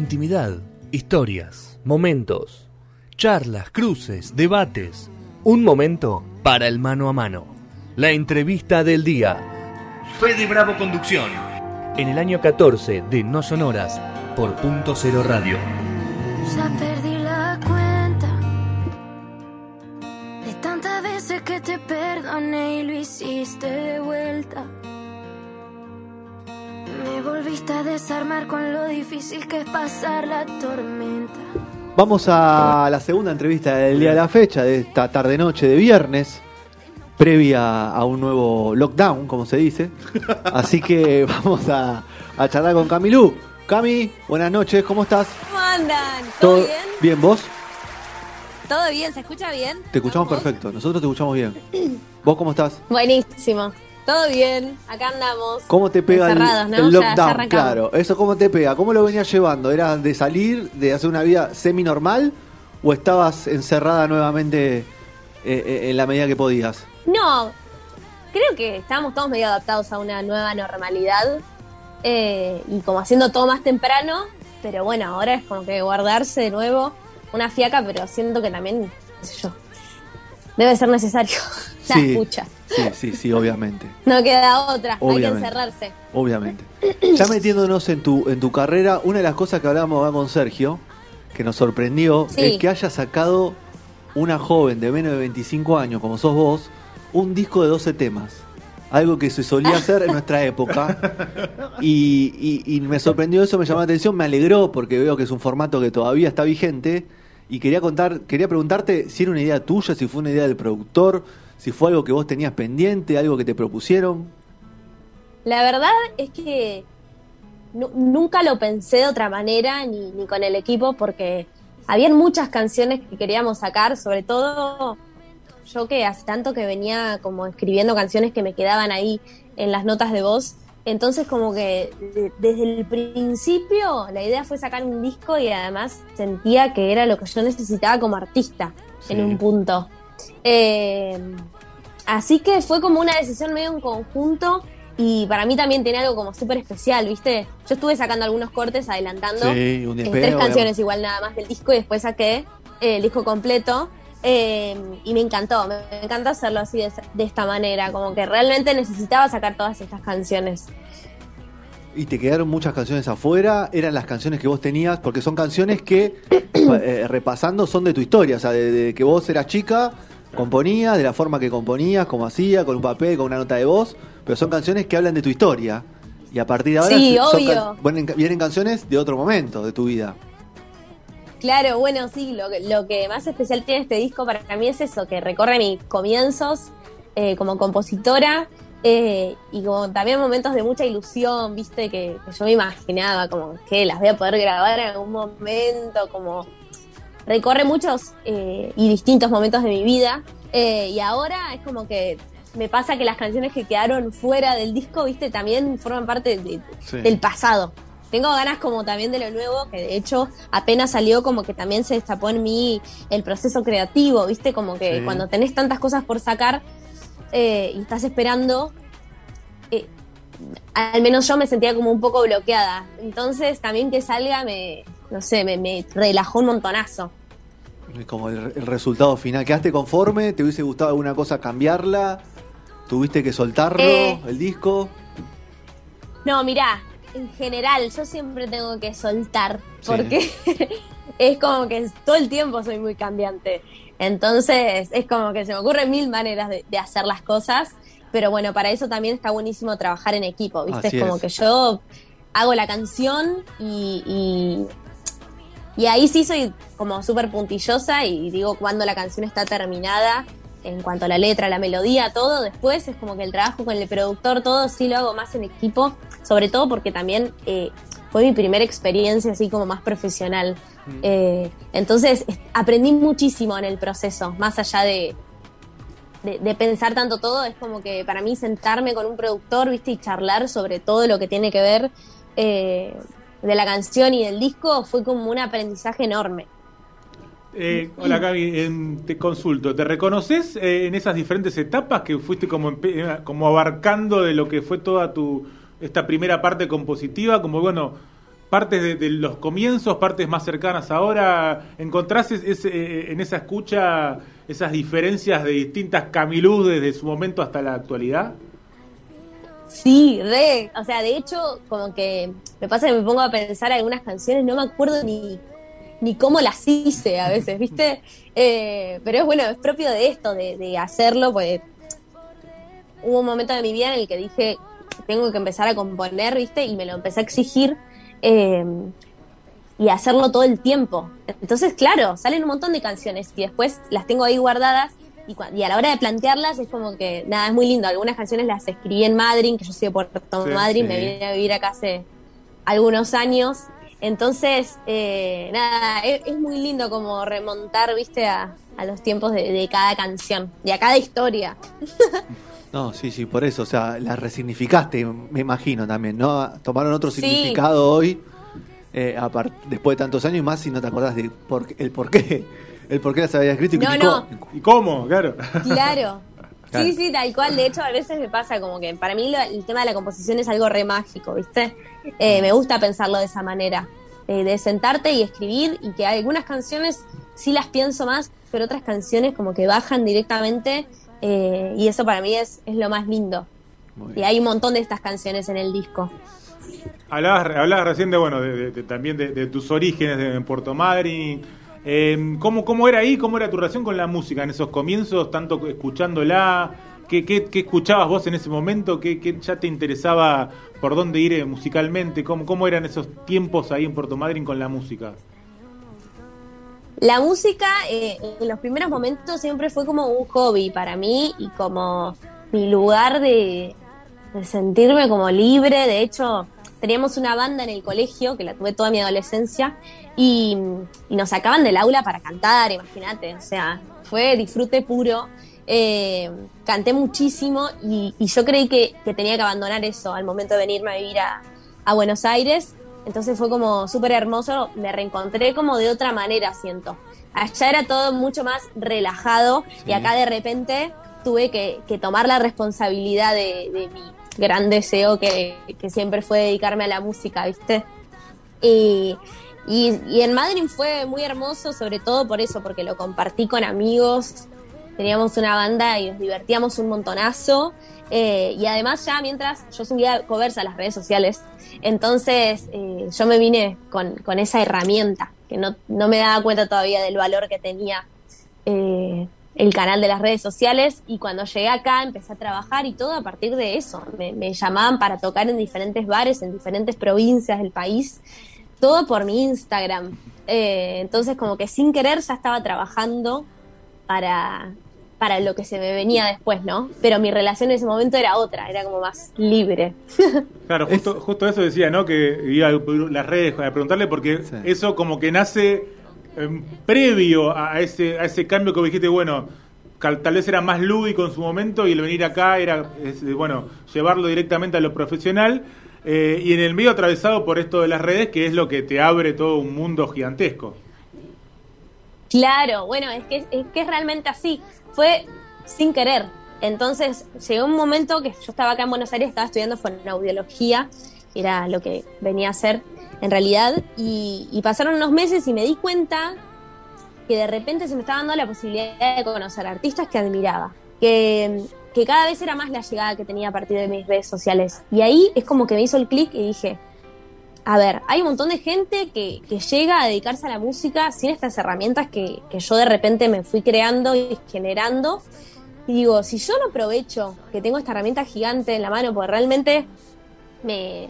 Intimidad, historias, momentos, charlas, cruces, debates. Un momento para el mano a mano. La entrevista del día. Fede Bravo Conducción. En el año 14 de No Sonoras por Punto Cero Radio. Ya perdí la cuenta de tantas veces que te perdoné y lo hiciste vuelta. Desarmar con lo difícil que es pasar la tormenta. Vamos a la segunda entrevista del día de la fecha, de esta tarde-noche de viernes, previa a un nuevo lockdown, como se dice. Así que vamos a, a charlar con Camilú. Cami, buenas noches, ¿cómo estás? ¿Cómo andan? ¿Todo, bien? Bien, ¿vos? ¿Todo bien? ¿Se escucha bien? Te escuchamos ¿Vos? perfecto, nosotros te escuchamos bien. ¿Vos cómo estás? Buenísimo. Todo bien, acá andamos. ¿Cómo te pega el, ¿no? el Ya- ya lockdown? claro, eso cómo te pega. ¿Cómo lo venías llevando? ¿Era de salir, de hacer una vida semi-normal o estabas encerrada nuevamente eh, eh, en la medida que podías? No, creo que estábamos todos medio adaptados a una nueva normalidad eh, y como haciendo todo más temprano, pero bueno, ahora es como que guardarse de nuevo una fiaca, pero siento que también, qué sé yo, debe ser necesario la Sí. escucha. Sí, sí, sí, obviamente. No queda otra, hay que encerrarse. Obviamente. Ya metiéndonos en tu, en tu carrera, una de las cosas que hablábamos acá con Sergio, que nos sorprendió, Sí. es que haya sacado una joven de menos de 25 años, como sos vos, un disco de 12 temas. Algo que se solía hacer en nuestra época. Y, y- y me sorprendió eso, me llamó la atención, me alegró porque veo que es un formato que todavía está vigente. Y quería contar, quería preguntarte si era una idea tuya, si fue una idea del productor, si fue algo que vos tenías pendiente, algo que te propusieron. La verdad es que nu- nunca lo pensé de otra manera ni, ni con el equipo porque habían muchas canciones que queríamos sacar, sobre todo yo que hace tanto que venía como escribiendo canciones que me quedaban ahí en las notas de voz. Entonces como que de- desde el principio la idea fue sacar un disco y además sentía que era lo que yo necesitaba como artista Sí. en un punto. Eh, así que fue como una decisión medio en conjunto y para mí también tiene algo como súper especial, ¿viste? Yo estuve sacando algunos cortes adelantando Sí, un EP, tres canciones igual nada más del disco y después saqué eh, el disco completo eh, y me encantó, me, encanta hacerlo así de, de esta manera, como que realmente necesitaba sacar todas estas canciones. Y te quedaron muchas canciones afuera, eran las canciones que vos tenías, porque son canciones que, eh, repasando, son de tu historia, o sea, de, de que vos eras chica, componías, de la forma que componías, como hacía, con un papel, con una nota de voz, pero son canciones que hablan de tu historia. Y a partir de ahora Sí, son obvio. can- vienen, canciones de otro momento de tu vida. Claro, bueno, sí, lo, que- lo que más especial tiene este disco para mí es eso, que recorre mis comienzos eh, como compositora eh, y como también momentos de mucha ilusión, viste, que, que yo me imaginaba como que las voy a poder grabar en algún momento, como recorre muchos eh, y distintos momentos de mi vida eh, y ahora es como que me pasa que las canciones que quedaron fuera del disco, viste, también forman parte de- Sí. del pasado. Tengo ganas como también de lo nuevo, que de hecho apenas salió como que también se destapó en mí el proceso creativo, viste, como que Sí. cuando tenés tantas cosas por sacar eh, y estás esperando, eh, al menos yo me sentía como un poco bloqueada. Entonces también que salga me, no sé, me, me relajó un montonazo. Como el, el resultado final. ¿Quedaste conforme? ¿Te hubiese gustado alguna cosa cambiarla? ¿Tuviste que soltarlo, Eh. el disco? No, mirá, en general yo siempre tengo que soltar, Sí. porque es como que todo el tiempo soy muy cambiante. Entonces es como que se me ocurren mil maneras de, de hacer las cosas, pero bueno, para eso también está buenísimo trabajar en equipo, ¿viste? Así es como es. que yo hago la canción y, y, y ahí sí soy como súper puntillosa y digo cuando la canción está terminada en cuanto a la letra, la melodía, todo, después es como que el trabajo con el productor, todo sí lo hago más en equipo, sobre todo porque también eh, fue mi primera experiencia así como más profesional. Eh, entonces es- aprendí muchísimo en el proceso, más allá de, de, de pensar tanto todo, es como que para mí sentarme con un productor, viste, y charlar sobre todo lo que tiene que ver eh, de la canción y del disco fue como un aprendizaje enorme. Eh, hola Gaby, em, te consulto, ¿te reconoces eh, en esas diferentes etapas que fuiste como, eh, como abarcando de lo que fue toda tu esta primera parte compositiva? Como bueno, partes de, los comienzos, partes más cercanas ahora. ¿Encontrás es- ese- eh, en esa escucha esas diferencias de distintas Camilú desde su momento hasta la actualidad? Sí, re. O sea, de hecho, como que me pasa que me pongo a pensar algunas canciones, no me acuerdo ni, ni cómo las hice a veces, ¿viste? Eh, pero es bueno, es propio de esto, de, de hacerlo, pues hubo un momento de mi vida en el que dije, tengo que empezar a componer, ¿viste? Y me lo empecé a exigir eh, y hacerlo todo el tiempo. Entonces, claro, salen un montón de canciones y después las tengo ahí guardadas y, y a la hora de plantearlas es como que, nada, es muy lindo. Algunas canciones las escribí en Madrid, que yo soy de Puerto Sí, Madryn, sí. me vine a vivir acá hace algunos años. Entonces, eh, nada, es, es muy lindo como remontar, viste, a, a los tiempos de, de cada canción y a cada historia. No, sí, sí, por eso, o sea, la resignificaste, me imagino también, ¿no? Tomaron otro Sí. significado hoy, eh, después de tantos años y más si no te acordás de por, el por qué, el por qué las había escrito y No, no. cómo. ¿Y cómo? Claro. Claro. Claro. Sí, sí, tal cual. De hecho, a veces me pasa como que para mí lo- el tema de la composición es algo re mágico, ¿viste? Eh, me gusta pensarlo de esa manera, eh, de sentarte y escribir y que algunas canciones sí las pienso más, pero otras canciones como que bajan directamente eh, y eso para mí es, es lo más lindo. Y hay un montón de estas canciones en el disco. Hablabas, hablabas recién de, bueno, de, de- de- también de, de tus orígenes de- en Puerto Madryn. Eh, ¿cómo, ¿Cómo era ahí? ¿Cómo era tu relación con la música en esos comienzos? Tanto escuchándola. ¿Qué, qué, qué escuchabas vos en ese momento? ¿Qué, qué ya te interesaba por dónde ir eh, musicalmente? ¿Cómo, ¿Cómo eran esos tiempos ahí en Puerto Madryn con la música? La música eh, en los primeros momentos siempre fue como un hobby para mí y como mi lugar de, de sentirme como libre. De hecho, teníamos una banda en el colegio que la tuve toda mi adolescencia y, y nos sacaban del aula para cantar, imagínate. O sea, fue disfrute puro. Eh, canté muchísimo y, y yo creí que, que tenía que abandonar eso al momento de venirme a vivir a, a Buenos Aires. Entonces fue como súper hermoso, me reencontré como de otra manera, siento. Allá era todo mucho más relajado Sí. y acá de repente tuve que, que tomar la responsabilidad de, de mi gran deseo que, siempre fue dedicarme a la música, ¿viste? Y, y, y en Madrid fue muy hermoso, sobre todo por eso, porque lo compartí con amigos, teníamos una banda y nos divertíamos un montonazo. eh, y además ya mientras yo subía covers a las redes sociales, entonces eh, yo me vine con, con esa herramienta, que no, no me daba cuenta todavía del valor que tenía eh, el canal de las redes sociales y cuando llegué acá empecé a trabajar y todo a partir de eso. Me, me llamaban para tocar en diferentes bares, en diferentes provincias del país, todo por mi Instagram. Eh, entonces como que sin querer ya estaba trabajando para, para lo que se me venía después, ¿no? Pero mi relación en ese momento era otra, era como más libre. Claro, justo, justo eso decía, ¿no? Que iba a las redes a preguntarle porque Sí. eso como que nace em, previo a ese, a ese cambio que dijiste, bueno, tal vez era más lúdico en su momento y el venir acá era, eh, bueno, llevarlo directamente a lo profesional eh, y en el medio atravesado por esto de las redes que es lo que te abre todo un mundo gigantesco. Claro, bueno, es que, es que es realmente así. Fue sin querer. Entonces llegó un momento que yo estaba acá en Buenos Aires, estaba estudiando fonoaudiología, era lo que venía a hacer en realidad, y, pasaron unos meses y me di cuenta que de repente se me estaba dando la posibilidad de conocer artistas que admiraba, que, que cada vez era más la llegada que tenía a partir de mis redes sociales. Y ahí es como que me hizo el clic y dije, a ver, hay un montón de gente que, que llega a dedicarse a la música sin estas herramientas que, que yo de repente me fui creando y generando. Y digo, si yo no aprovecho que tengo esta herramienta gigante en la mano, porque realmente me,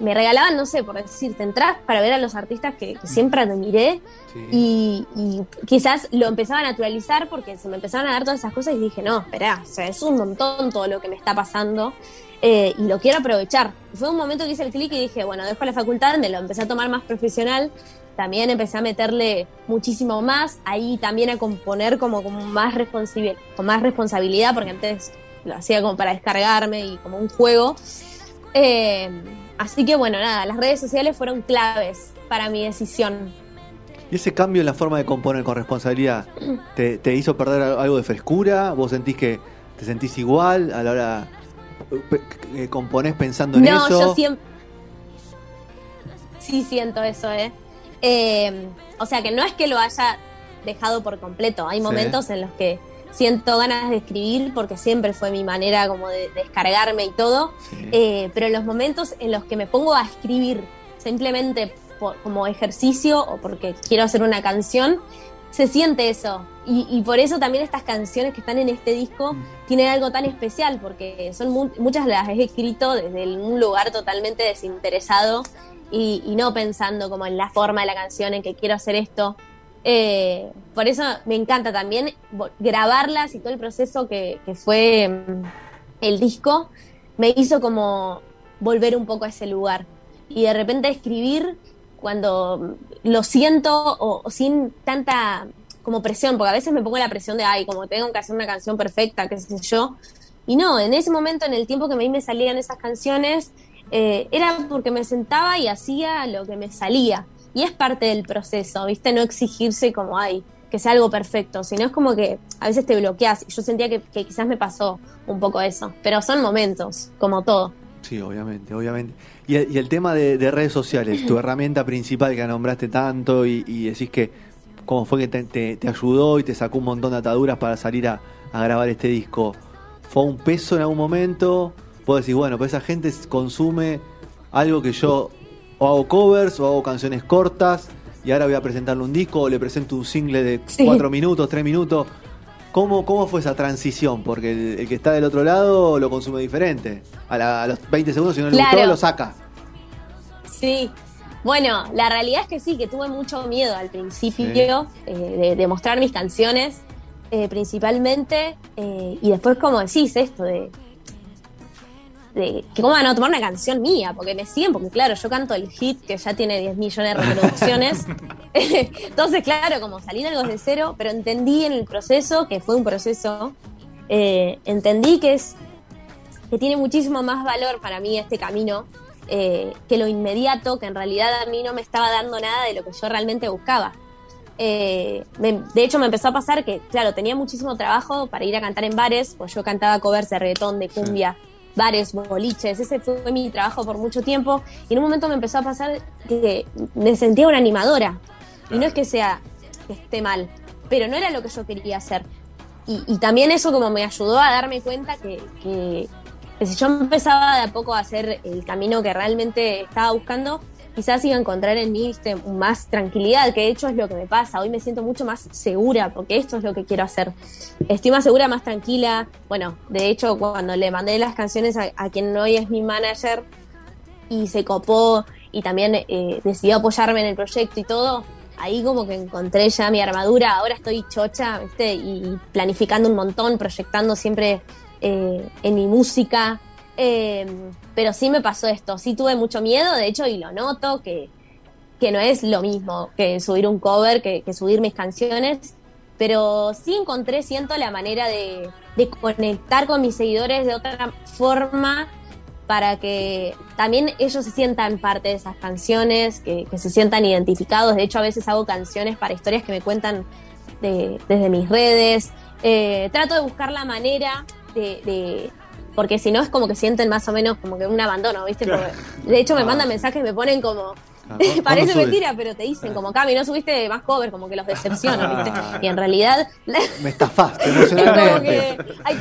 me regalaban, no sé, por decirte, entradas para ver a los artistas que, que siempre admiré Sí. y, y quizás lo empezaba a naturalizar porque se me empezaron a dar todas esas cosas y dije, no, espera, o sea, es un montón todo lo que me está pasando eh, y lo quiero aprovechar. Y fue un momento que hice el clic y dije, bueno, dejo la facultad, me lo empecé a tomar más profesional, también empecé a meterle muchísimo más, ahí también a componer como con más, con más responsabilidad, porque antes lo hacía como para descargarme y como un juego. Eh, así que bueno, nada, las redes sociales fueron claves para mi decisión. ¿Y ese cambio en la forma de componer con responsabilidad te, te hizo perder algo de frescura? ¿Vos sentís que te sentís igual a la hora eh, componés pensando en No, eso? yo siempre. sí siento eso, ¿eh? Eh, O sea que no es que lo haya dejado por completo. Hay Sí. momentos en los que siento ganas de escribir porque siempre fue mi manera como de, de descargarme y todo. Sí. Eh, pero en los momentos en los que me pongo a escribir simplemente por- como ejercicio o porque quiero hacer una canción, se siente eso. Y, y por eso también estas canciones que están en este disco tienen algo tan especial, porque son mu- muchas las he escrito desde un lugar totalmente desinteresado y, y no pensando como en la forma de la canción, en que quiero hacer esto. Eh, por eso me encanta también grabarlas y todo el proceso que, fue mm, el disco me hizo como volver un poco a ese lugar y de repente escribir cuando mm, lo siento o, sin tanta como presión, porque a veces me pongo la presión de, ay, como tengo que hacer una canción perfecta, qué sé yo. Y no, en ese momento, en el tiempo que a mí me salían esas canciones, eh, era porque me sentaba y hacía lo que me salía. Y es parte del proceso, ¿viste? No exigirse como, ay, que sea algo perfecto, sino es como que a veces te bloqueas. Y yo sentía que, que quizás me pasó un poco eso. Pero son momentos, como todo. Sí, obviamente, obviamente. Y el, y el tema de, de redes sociales, tu herramienta principal que nombraste tanto y, y decís que cómo fue que te, te- te ayudó y te sacó un montón de ataduras para salir a, a grabar este disco. ¿Fue un peso en algún momento? Puedo decir, bueno, pues esa gente consume algo que yo o hago covers o hago canciones cortas y ahora voy a presentarle un disco o le presento un single de Sí. cuatro minutos, tres minutos. ¿Cómo, ¿Cómo fue esa transición? Porque el, el que está del otro lado lo consume diferente. A, la- a los 20 segundos, si no le Claro. gustó, lo saca. Sí. Bueno, la realidad es que sí, que tuve mucho miedo al principio eh, de, de mostrar mis canciones, eh, principalmente, eh, y después, como decís, esto de, de que cómo van a tomar una canción mía, porque me siguen, porque claro, yo canto el hit que ya tiene 10 millones de reproducciones. Entonces, claro, como salir algo de cero, pero entendí en el proceso, que fue un proceso, eh, entendí que es que tiene muchísimo más valor para mí este camino eh, que lo inmediato, que en realidad a mí no me estaba dando nada de lo que yo realmente buscaba. Eh, me- de hecho, me empezó a pasar que, claro, tenía muchísimo trabajo para ir a cantar en bares, pues yo cantaba covers de reggaetón, de cumbia, bares, boliches, ese fue mi trabajo por mucho tiempo, y en un momento me empezó a pasar que me sentía una animadora, y no es que sea que esté mal, pero no era lo que yo quería hacer. Y, y también eso como me ayudó a darme cuenta que, que, que si yo empezaba de a poco a hacer el camino que realmente estaba buscando, quizás iba a encontrar en mí ¿viste? más tranquilidad, que de hecho es lo que me pasa. Hoy me siento mucho más segura porque esto es lo que quiero hacer. Estoy más segura, más tranquila. Bueno, de hecho, cuando le mandé las canciones a, a quien hoy es mi manager y se copó y también eh, decidió apoyarme en el proyecto y todo, ahí como que encontré ya mi armadura. Ahora estoy chocha, ¿viste? Y planificando un montón, proyectando siempre eh, en mi música. Eh, pero sí me pasó esto, sí tuve mucho miedo, de hecho, y lo noto, que, que no es lo mismo que subir un cover, que, subir mis canciones, pero sí encontré, siento, la manera de, conectar con mis seguidores de otra forma para que también ellos se sientan parte de esas canciones, que, se sientan identificados. De hecho, a veces hago canciones para historias que me cuentan de- desde mis redes. Eh, trato de buscar la manera de- porque si no es como que sienten más o menos como que un abandono, ¿viste? Claro. De hecho, me mandan mensajes y me ponen como, Claro, ¿cuándo parece mentira, pero te dicen como, Cami, no subiste más covers, como que los decepciono, ¿viste? Y en realidad... Me estafaste Es como emocionalmente. que hay,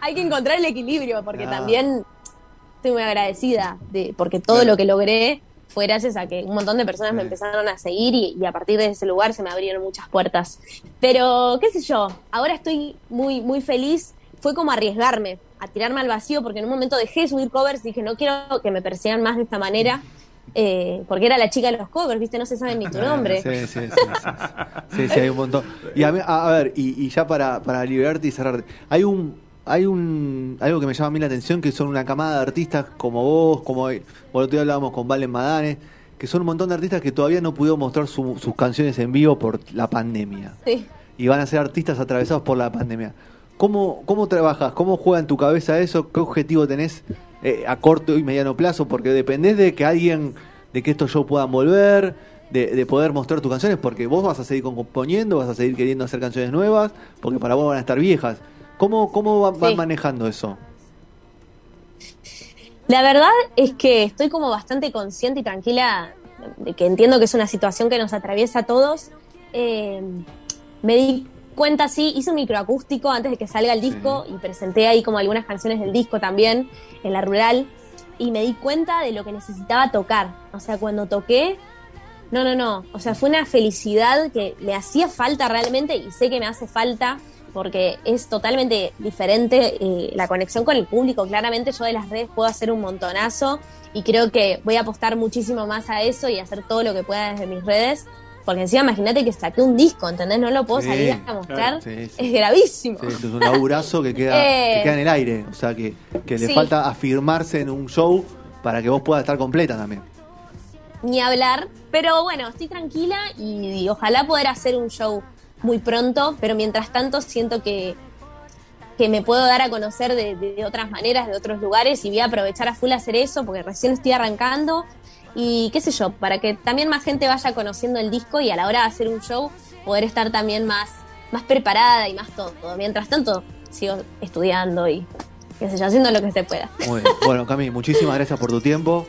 hay que encontrar el equilibrio, porque Ah. también estoy muy agradecida de, porque todo Claro. lo que logré fue gracias a que un montón de personas me empezaron a seguir y, y a partir de ese lugar se me abrieron muchas puertas. Pero, qué sé yo, ahora estoy muy, muy feliz. Fue como arriesgarme, a tirarme al vacío, porque en un momento dejé de subir covers y dije, no quiero que me persigan más de esta manera. eh, porque era la chica de los covers, ¿viste? No se sabe ni tu nombre. Sí, sí, sí. Sí, sí, sí, hay un montón. Y a, mí- a- a ver, y, y ya para, para liberarte y cerrarte, hay un hay un algo que me llama a mí la atención que son una camada de artistas como vos, como bueno, otro día hablábamos con Valen Madane, que son un montón de artistas que todavía no pudieron mostrar su- sus canciones en vivo por la pandemia. Sí. Y van a ser artistas atravesados por la pandemia. ¿Cómo, cómo trabajas? ¿Cómo juega en tu cabeza eso? ¿Qué objetivo tenés eh, a corto y mediano plazo? Porque dependés de que alguien, de que estos shows puedan volver, de, de poder mostrar tus canciones, porque vos vas a seguir componiendo, vas a seguir queriendo hacer canciones nuevas, porque para vos van a estar viejas. ¿Cómo, cómo van, manejando eso? La verdad es que estoy como bastante consciente y tranquila de que entiendo que es una situación que nos atraviesa a todos, eh, me di cuenta, sí, hice un microacústico antes de que salga el disco y presenté ahí como algunas canciones del disco también en la rural y me di cuenta de lo que necesitaba tocar. O sea, cuando toqué, no, no, no, o sea, fue una felicidad que me hacía falta realmente y sé que me hace falta porque es totalmente diferente eh, la conexión con el público. Claramente yo de las redes puedo hacer un montonazo y creo que voy a apostar muchísimo más a eso y hacer todo lo que pueda desde mis redes. Porque encima imagínate que saqué un disco, ¿entendés? No lo puedo Sí, salir a mostrar. sí, sí. Es gravísimo. Sí, es un laburazo que queda, Eh, que queda en el aire. O sea, que, que le falta afirmarse en un show para que vos puedas estar completa también. Ni hablar. Pero bueno, estoy tranquila y, y ojalá poder hacer un show muy pronto. Pero mientras tanto siento que, que me puedo dar a conocer de, de otras maneras, de otros lugares y voy a aprovechar a full a hacer eso porque recién estoy arrancando y qué sé yo, para que también más gente vaya conociendo el disco y a la hora de hacer un show poder estar también más, más preparada y más todo. Mientras tanto sigo estudiando y qué sé yo, haciendo lo que se pueda. Muy bien. Bueno, Cami, muchísimas gracias por tu tiempo.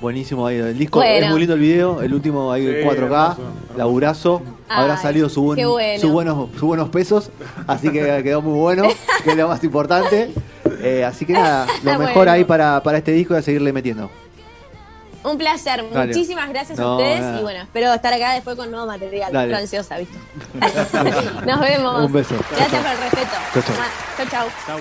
Buenísimo ahí el disco. Bueno. Es muy lindo el video, el último ahí Sí, 4K, hermoso. laburazo. Habrá salido su buen- bueno. sus buenos, sus buenos pesos, así que quedó muy bueno, que es lo más importante. Eh, así que nada, lo mejor bueno. ahí para, para este disco y a seguirle metiendo. Un placer, Dale. muchísimas gracias No, a ustedes nada. y bueno, espero estar acá después con nuevo material. Dale. Estoy ansiosa, ¿viste? Nos vemos. Un beso. Gracias por el respeto. Chau. Chau, chau. Chau.